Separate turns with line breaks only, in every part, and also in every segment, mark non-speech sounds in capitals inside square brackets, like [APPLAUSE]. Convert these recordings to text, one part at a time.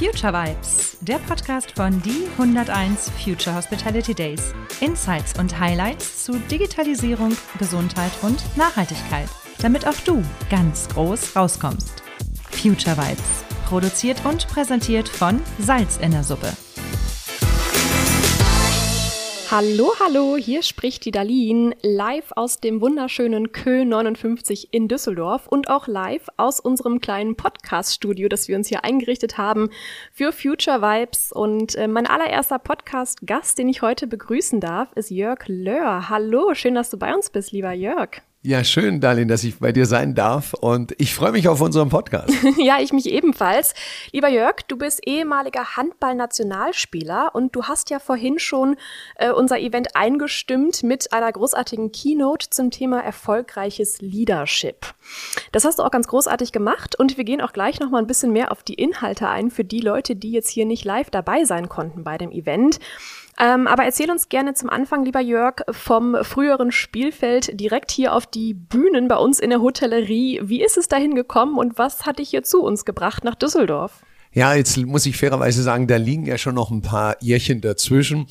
Future Vibes, der Podcast von die 101 Future Hospitality Days. Insights und Highlights zu Digitalisierung, Gesundheit und Nachhaltigkeit, damit auch du ganz groß rauskommst. Future Vibes, produziert und präsentiert von Salz in der Suppe.
Hallo, hallo, hier spricht die Darlene live aus dem wunderschönen Kö 59 in Düsseldorf und auch live aus unserem kleinen Podcast-Studio, das wir uns hier eingerichtet haben für Future Vibes. Und äh, mein allererster Podcast-Gast, den ich heute begrüßen darf, ist Jörg Löhr. Hallo, schön, dass du bei uns bist, lieber Jörg.
Ja, schön, Darlene, dass ich bei dir sein darf und ich freue mich auf unseren Podcast. [LAUGHS]
ja, ich mich ebenfalls. Lieber Jörg, du bist ehemaliger Handball-Nationalspieler und du hast ja vorhin schon äh, unser Event eingestimmt mit einer großartigen Keynote zum Thema erfolgreiches Leadership. Das hast du auch ganz großartig gemacht und wir gehen auch gleich noch mal ein bisschen mehr auf die Inhalte ein für die Leute, die jetzt hier nicht live dabei sein konnten bei dem Event. Ähm, aber erzähl uns gerne zum Anfang, lieber Jörg, vom früheren Spielfeld direkt hier auf die Bühnen bei uns in der Hotellerie. Wie ist es dahin gekommen und was hat dich hier zu uns gebracht nach Düsseldorf?
Ja, jetzt muss ich fairerweise sagen, da liegen ja schon noch ein paar Jährchen dazwischen.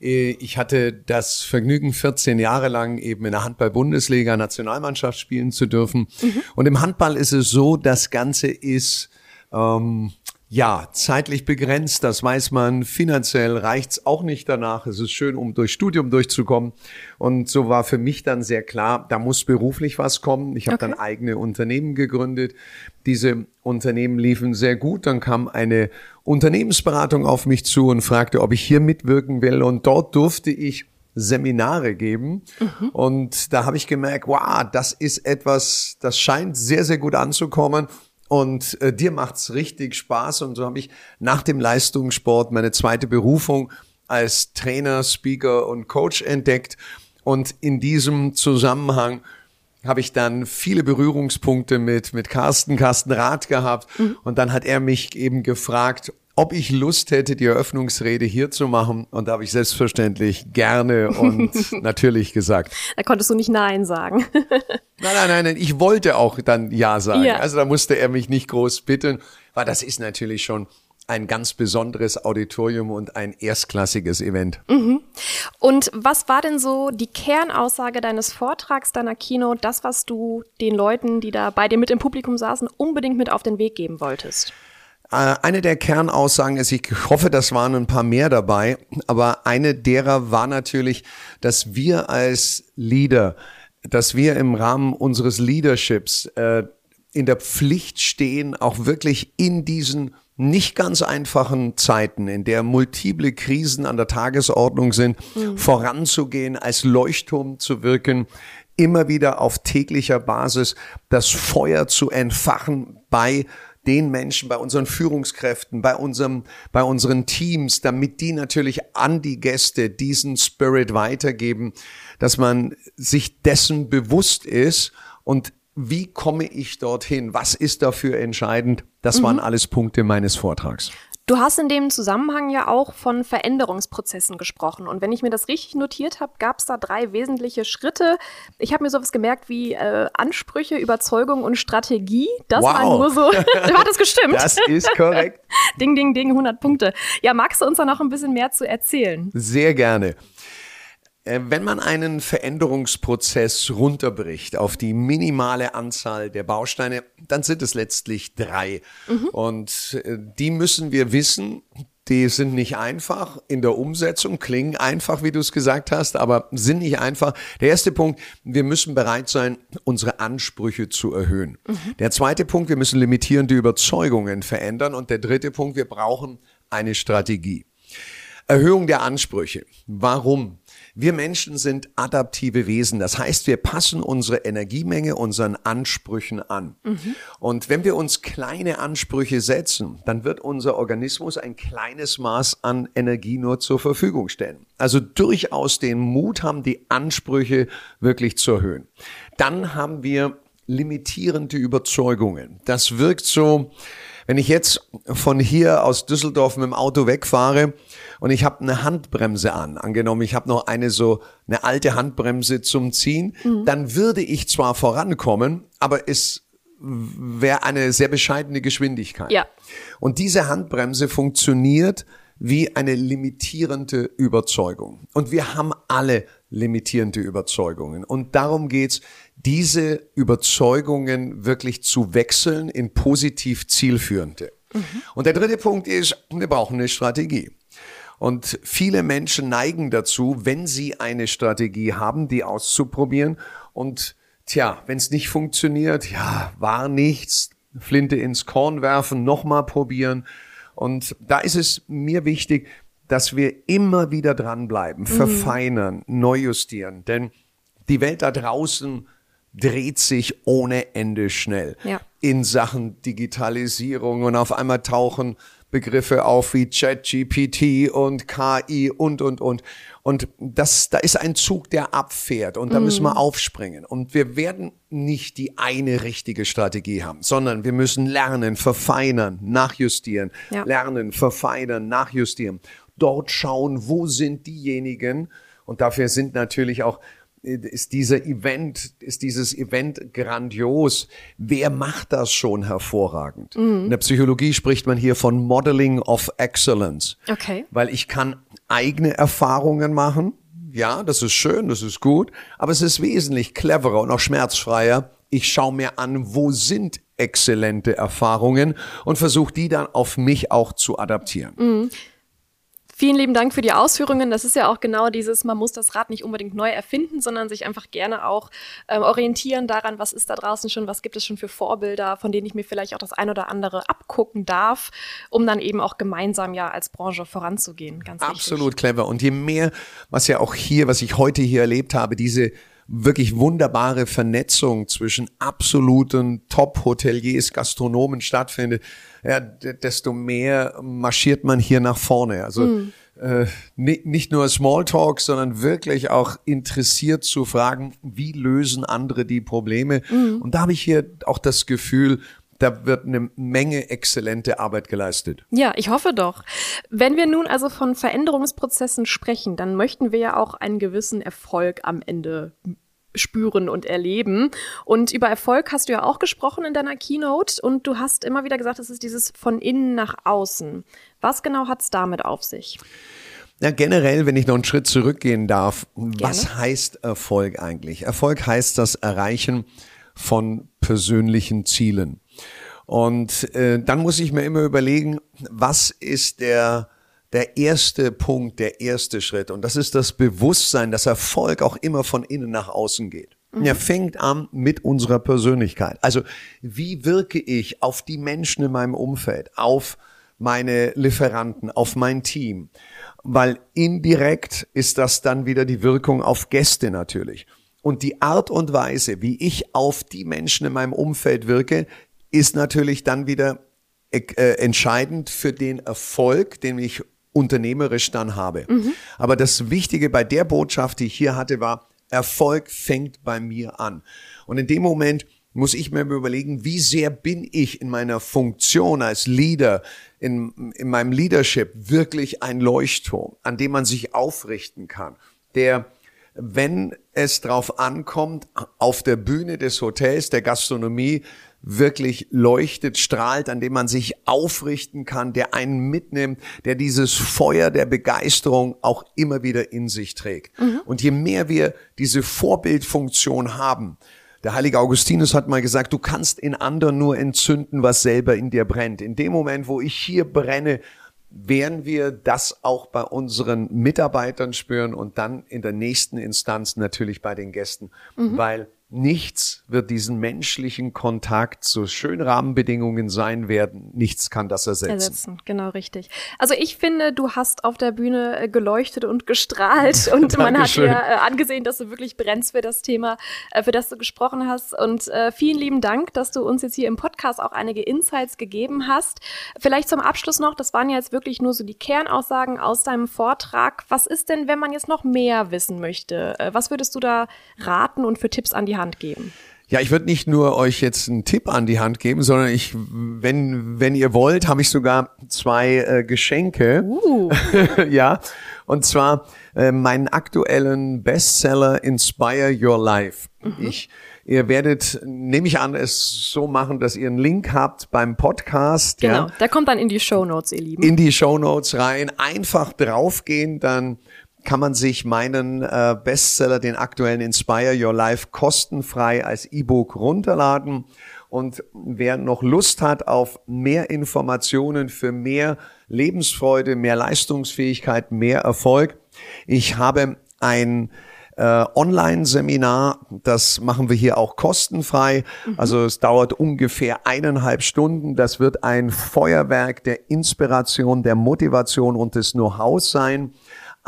Äh, ich hatte das Vergnügen, 14 Jahre lang eben in der Handball-Bundesliga Nationalmannschaft spielen zu dürfen. Mhm. Und im Handball ist es so, das Ganze ist ähm, ja, zeitlich begrenzt, das weiß man. Finanziell reicht's auch nicht danach. Es ist schön, um durch Studium durchzukommen. Und so war für mich dann sehr klar, da muss beruflich was kommen. Ich habe okay. dann eigene Unternehmen gegründet. Diese Unternehmen liefen sehr gut. Dann kam eine Unternehmensberatung auf mich zu und fragte, ob ich hier mitwirken will. Und dort durfte ich Seminare geben. Mhm. Und da habe ich gemerkt, wow, das ist etwas, das scheint sehr, sehr gut anzukommen und äh, dir macht's richtig Spaß. Und so habe ich nach dem Leistungssport meine zweite Berufung als Trainer, Speaker und Coach entdeckt. Und in diesem Zusammenhang habe ich dann viele Berührungspunkte mit mit Carsten, Carsten Rath gehabt. Mhm. und dann hat er mich eben gefragt, ob ich Lust hätte, die Eröffnungsrede hier zu machen. Und da habe ich selbstverständlich gerne und [LAUGHS] natürlich gesagt.
Da konntest du nicht Nein sagen. [LAUGHS]
nein, nein, nein, nein, ich wollte auch dann Ja sagen. Ja. Also da musste er mich nicht groß bitten, weil das ist natürlich schon ein ganz besonderes Auditorium und ein erstklassiges Event. Mhm.
Und was war denn so die Kernaussage deines Vortrags, deiner Kino, das, was du den Leuten, die da bei dir mit im Publikum saßen, unbedingt mit auf den Weg geben wolltest?
Äh, eine der Kernaussagen ist, ich hoffe, das waren ein paar mehr dabei, aber eine derer war natürlich, dass wir als Leader, dass wir im Rahmen unseres Leaderships äh, in der Pflicht stehen, auch wirklich in diesen nicht ganz einfachen Zeiten, in der multiple Krisen an der Tagesordnung sind, mhm. voranzugehen, als Leuchtturm zu wirken, immer wieder auf täglicher Basis das Feuer zu entfachen bei den Menschen, bei unseren Führungskräften, bei unserem, bei unseren Teams, damit die natürlich an die Gäste diesen Spirit weitergeben, dass man sich dessen bewusst ist und wie komme ich dorthin? Was ist dafür entscheidend? Das mhm. waren alles Punkte meines Vortrags.
Du hast in dem Zusammenhang ja auch von Veränderungsprozessen gesprochen. Und wenn ich mir das richtig notiert habe, gab es da drei wesentliche Schritte. Ich habe mir sowas gemerkt wie äh, Ansprüche, Überzeugung und Strategie. Das wow. war nur so. [LAUGHS] Hat das gestimmt?
Das ist korrekt. [LAUGHS]
ding, ding, ding, 100 Punkte. Ja, magst du uns da noch ein bisschen mehr zu erzählen?
Sehr gerne. Äh, wenn man einen Veränderungsprozess runterbricht auf die minimale Anzahl der Bausteine, dann sind es letztlich drei. Mhm. Und äh, die müssen wir wissen. Die sind nicht einfach in der Umsetzung, klingen einfach, wie du es gesagt hast, aber sind nicht einfach. Der erste Punkt, wir müssen bereit sein, unsere Ansprüche zu erhöhen. Mhm. Der zweite Punkt, wir müssen limitierende Überzeugungen verändern. Und der dritte Punkt, wir brauchen eine Strategie. Erhöhung der Ansprüche. Warum? Wir Menschen sind adaptive Wesen. Das heißt, wir passen unsere Energiemenge unseren Ansprüchen an. Mhm. Und wenn wir uns kleine Ansprüche setzen, dann wird unser Organismus ein kleines Maß an Energie nur zur Verfügung stellen. Also durchaus den Mut haben, die Ansprüche wirklich zu erhöhen. Dann haben wir limitierende Überzeugungen. Das wirkt so, wenn ich jetzt von hier aus Düsseldorf mit dem Auto wegfahre und ich habe eine Handbremse an, angenommen, ich habe noch eine so eine alte Handbremse zum Ziehen, mhm. dann würde ich zwar vorankommen, aber es wäre eine sehr bescheidene Geschwindigkeit.
Ja.
Und diese Handbremse funktioniert wie eine limitierende Überzeugung. Und wir haben alle limitierende Überzeugungen. Und darum geht's, diese Überzeugungen wirklich zu wechseln in positiv zielführende. Mhm. Und der dritte Punkt ist, wir brauchen eine Strategie. Und viele Menschen neigen dazu, wenn sie eine Strategie haben, die auszuprobieren. Und tja, wenn es nicht funktioniert, ja, war nichts, Flinte ins Korn werfen, nochmal probieren. Und da ist es mir wichtig, dass wir immer wieder dranbleiben, mhm. verfeinern, neu justieren. Denn die Welt da draußen dreht sich ohne Ende schnell
ja.
in Sachen Digitalisierung und auf einmal tauchen Begriffe auf wie ChatGPT und KI und, und, und. Und das, da ist ein Zug, der abfährt und da mm. müssen wir aufspringen. Und wir werden nicht die eine richtige Strategie haben, sondern wir müssen lernen, verfeinern, nachjustieren, ja. lernen, verfeinern, nachjustieren. Dort schauen, wo sind diejenigen, und dafür sind natürlich auch ist dieser Event, ist dieses Event grandios. Wer macht das schon hervorragend? Mhm. In der Psychologie spricht man hier von Modeling of Excellence.
Okay.
Weil ich kann eigene Erfahrungen machen. Ja, das ist schön, das ist gut. Aber es ist wesentlich cleverer und auch schmerzfreier. Ich schaue mir an, wo sind exzellente Erfahrungen und versuche die dann auf mich auch zu adaptieren.
Mhm. Vielen lieben Dank für die Ausführungen. Das ist ja auch genau dieses, man muss das Rad nicht unbedingt neu erfinden, sondern sich einfach gerne auch ähm, orientieren daran, was ist da draußen schon, was gibt es schon für Vorbilder, von denen ich mir vielleicht auch das ein oder andere abgucken darf, um dann eben auch gemeinsam ja als Branche voranzugehen. Ganz
Absolut wichtig. clever. Und je mehr, was ja auch hier, was ich heute hier erlebt habe, diese wirklich wunderbare Vernetzung zwischen absoluten Top-Hoteliers, Gastronomen stattfindet, ja, desto mehr marschiert man hier nach vorne. Also mhm. äh, nicht nur Smalltalk, sondern wirklich auch interessiert zu fragen, wie lösen andere die Probleme. Mhm. Und da habe ich hier auch das Gefühl, da wird eine Menge exzellente Arbeit geleistet.
Ja, ich hoffe doch. Wenn wir nun also von Veränderungsprozessen sprechen, dann möchten wir ja auch einen gewissen Erfolg am Ende spüren und erleben. Und über Erfolg hast du ja auch gesprochen in deiner Keynote und du hast immer wieder gesagt, es ist dieses von innen nach außen. Was genau hat es damit auf sich?
Ja, generell, wenn ich noch einen Schritt zurückgehen darf, Gerne. was heißt Erfolg eigentlich? Erfolg heißt das Erreichen von persönlichen Zielen. Und äh, dann muss ich mir immer überlegen, was ist der der erste Punkt, der erste Schritt. Und das ist das Bewusstsein, dass Erfolg auch immer von innen nach außen geht. Mhm. Er fängt an mit unserer Persönlichkeit. Also wie wirke ich auf die Menschen in meinem Umfeld, auf meine Lieferanten, auf mein Team? Weil indirekt ist das dann wieder die Wirkung auf Gäste natürlich. Und die Art und Weise, wie ich auf die Menschen in meinem Umfeld wirke, ist natürlich dann wieder äh, entscheidend für den Erfolg, den ich unternehmerisch dann habe. Mhm. Aber das Wichtige bei der Botschaft, die ich hier hatte, war, Erfolg fängt bei mir an. Und in dem Moment muss ich mir überlegen, wie sehr bin ich in meiner Funktion als Leader, in, in meinem Leadership wirklich ein Leuchtturm, an dem man sich aufrichten kann, der wenn es drauf ankommt, auf der Bühne des Hotels, der Gastronomie, wirklich leuchtet, strahlt, an dem man sich aufrichten kann, der einen mitnimmt, der dieses Feuer der Begeisterung auch immer wieder in sich trägt. Mhm. Und je mehr wir diese Vorbildfunktion haben, der heilige Augustinus hat mal gesagt, du kannst in anderen nur entzünden, was selber in dir brennt. In dem Moment, wo ich hier brenne, werden wir das auch bei unseren Mitarbeitern spüren und dann in der nächsten Instanz natürlich bei den Gästen, mhm. weil Nichts wird diesen menschlichen Kontakt, so schön Rahmenbedingungen sein werden, nichts kann das ersetzen.
Ersetzen, genau richtig. Also ich finde, du hast auf der Bühne äh, geleuchtet und gestrahlt [LAUGHS] und man hat dir äh, angesehen, dass du wirklich brennst für das Thema, äh, für das du gesprochen hast. Und äh, vielen lieben Dank, dass du uns jetzt hier im Podcast auch einige Insights gegeben hast. Vielleicht zum Abschluss noch, das waren ja jetzt wirklich nur so die Kernaussagen aus deinem Vortrag. Was ist denn, wenn man jetzt noch mehr wissen möchte? Was würdest du da raten und für Tipps an die Hand geben?
Ja, ich würde nicht nur euch jetzt einen Tipp an die Hand geben, sondern ich, wenn, wenn ihr wollt, habe ich sogar zwei äh, Geschenke.
Uh. [LAUGHS]
ja, und zwar äh, meinen aktuellen Bestseller Inspire Your Life. Mhm. Ich Ihr werdet, nehme ich an, es so machen, dass ihr einen Link habt beim Podcast.
Genau,
ja,
der kommt dann in die Show Notes, ihr Lieben.
in die Show Notes rein. Einfach draufgehen, dann kann man sich meinen äh, Bestseller, den aktuellen Inspire Your Life, kostenfrei als E-Book runterladen. Und wer noch Lust hat auf mehr Informationen für mehr Lebensfreude, mehr Leistungsfähigkeit, mehr Erfolg, ich habe ein äh, Online-Seminar, das machen wir hier auch kostenfrei. Also es dauert ungefähr eineinhalb Stunden. Das wird ein Feuerwerk der Inspiration, der Motivation und des Know-hows sein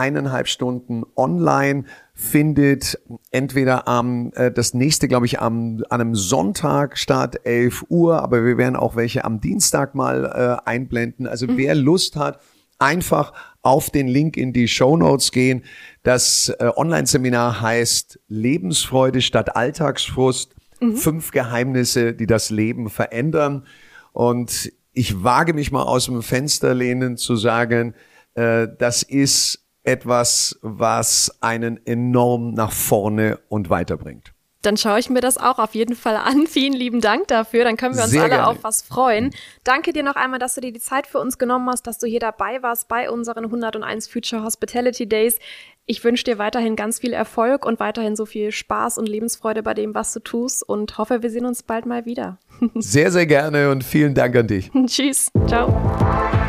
eineinhalb Stunden online findet entweder am äh, das nächste glaube ich am an einem Sonntag statt 11 Uhr, aber wir werden auch welche am Dienstag mal äh, einblenden. Also wer Lust hat, einfach auf den Link in die Show Notes gehen. Das äh, Online-Seminar heißt Lebensfreude statt Alltagsfrust. Fünf Geheimnisse, die das Leben verändern. Und ich wage mich mal aus dem Fenster lehnen zu sagen, äh, das ist etwas, was einen enorm nach vorne und weiterbringt.
Dann schaue ich mir das auch auf jeden Fall an. [LAUGHS] Vielen lieben Dank dafür. Dann können wir uns
Sehr
alle
gerne.
auf was freuen. Danke dir noch einmal, dass du dir die Zeit für uns genommen hast, dass du hier dabei warst bei unseren 101 Future Hospitality Days. Ich wünsche dir weiterhin ganz viel Erfolg und weiterhin so viel Spaß und Lebensfreude bei dem, was du tust und hoffe, wir sehen uns bald mal wieder. [LAUGHS]
Sehr, sehr gerne und vielen Dank an dich. [LAUGHS]
Tschüss. Ciao.